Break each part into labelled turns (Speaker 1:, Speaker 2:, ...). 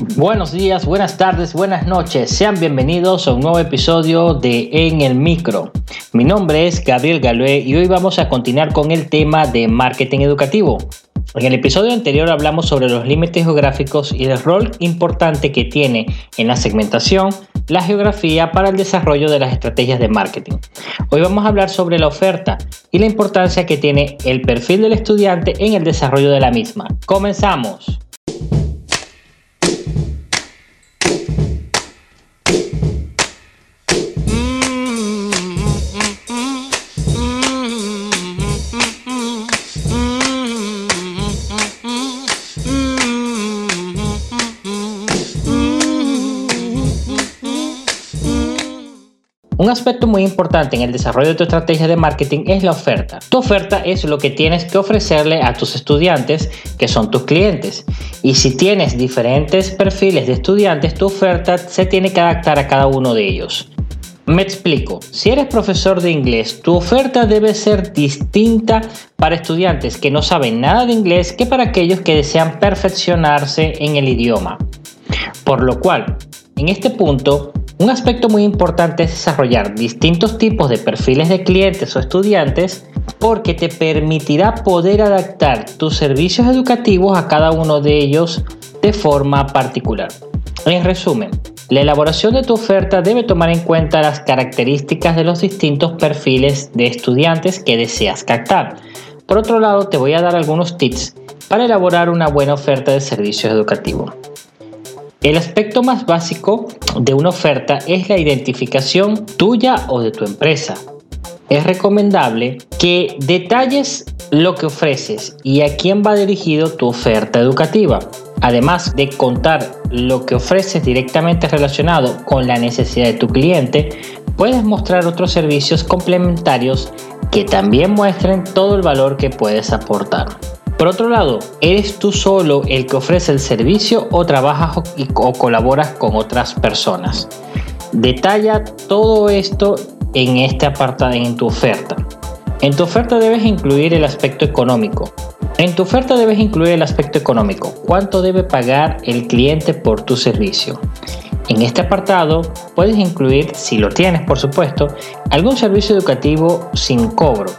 Speaker 1: Buenos días, buenas tardes, buenas noches. Sean bienvenidos a un nuevo episodio de En el Micro. Mi nombre es Gabriel Galué y hoy vamos a continuar con el tema de marketing educativo. En el episodio anterior hablamos sobre los límites geográficos y el rol importante que tiene en la segmentación la geografía para el desarrollo de las estrategias de marketing. Hoy vamos a hablar sobre la oferta y la importancia que tiene el perfil del estudiante en el desarrollo de la misma. Comenzamos. Un aspecto muy importante en el desarrollo de tu estrategia de marketing es la oferta. Tu oferta es lo que tienes que ofrecerle a tus estudiantes, que son tus clientes. Y si tienes diferentes perfiles de estudiantes, tu oferta se tiene que adaptar a cada uno de ellos. Me explico, si eres profesor de inglés, tu oferta debe ser distinta para estudiantes que no saben nada de inglés que para aquellos que desean perfeccionarse en el idioma. Por lo cual, en este punto, un aspecto muy importante es desarrollar distintos tipos de perfiles de clientes o estudiantes porque te permitirá poder adaptar tus servicios educativos a cada uno de ellos de forma particular. En resumen, la elaboración de tu oferta debe tomar en cuenta las características de los distintos perfiles de estudiantes que deseas captar. Por otro lado, te voy a dar algunos tips para elaborar una buena oferta de servicios educativos. El aspecto más básico de una oferta es la identificación tuya o de tu empresa. Es recomendable que detalles lo que ofreces y a quién va dirigido tu oferta educativa. Además de contar lo que ofreces directamente relacionado con la necesidad de tu cliente, puedes mostrar otros servicios complementarios que también muestren todo el valor que puedes aportar. Por otro lado, ¿eres tú solo el que ofrece el servicio o trabajas o, colaboras con otras personas? Detalla todo esto en este apartado en tu oferta. En tu oferta debes incluir el aspecto económico. En tu oferta debes incluir el aspecto económico. ¿Cuánto debe pagar el cliente por tu servicio? En este apartado puedes incluir, si lo tienes por supuesto, algún servicio educativo sin cobro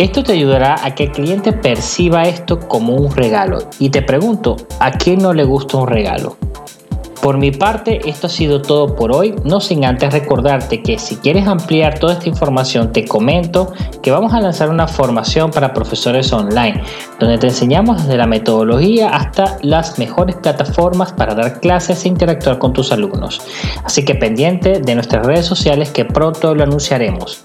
Speaker 1: esto te ayudará a que el cliente perciba esto como un regalo. Y te pregunto, ¿a quién no le gusta un regalo? Por mi parte, esto ha sido todo por hoy, no sin antes recordarte que si quieres ampliar toda esta información, te comento que vamos a lanzar una formación para profesores online, donde te enseñamos desde la metodología hasta las mejores plataformas para dar clases e interactuar con tus alumnos. Así que pendiente de nuestras redes sociales que pronto lo anunciaremos.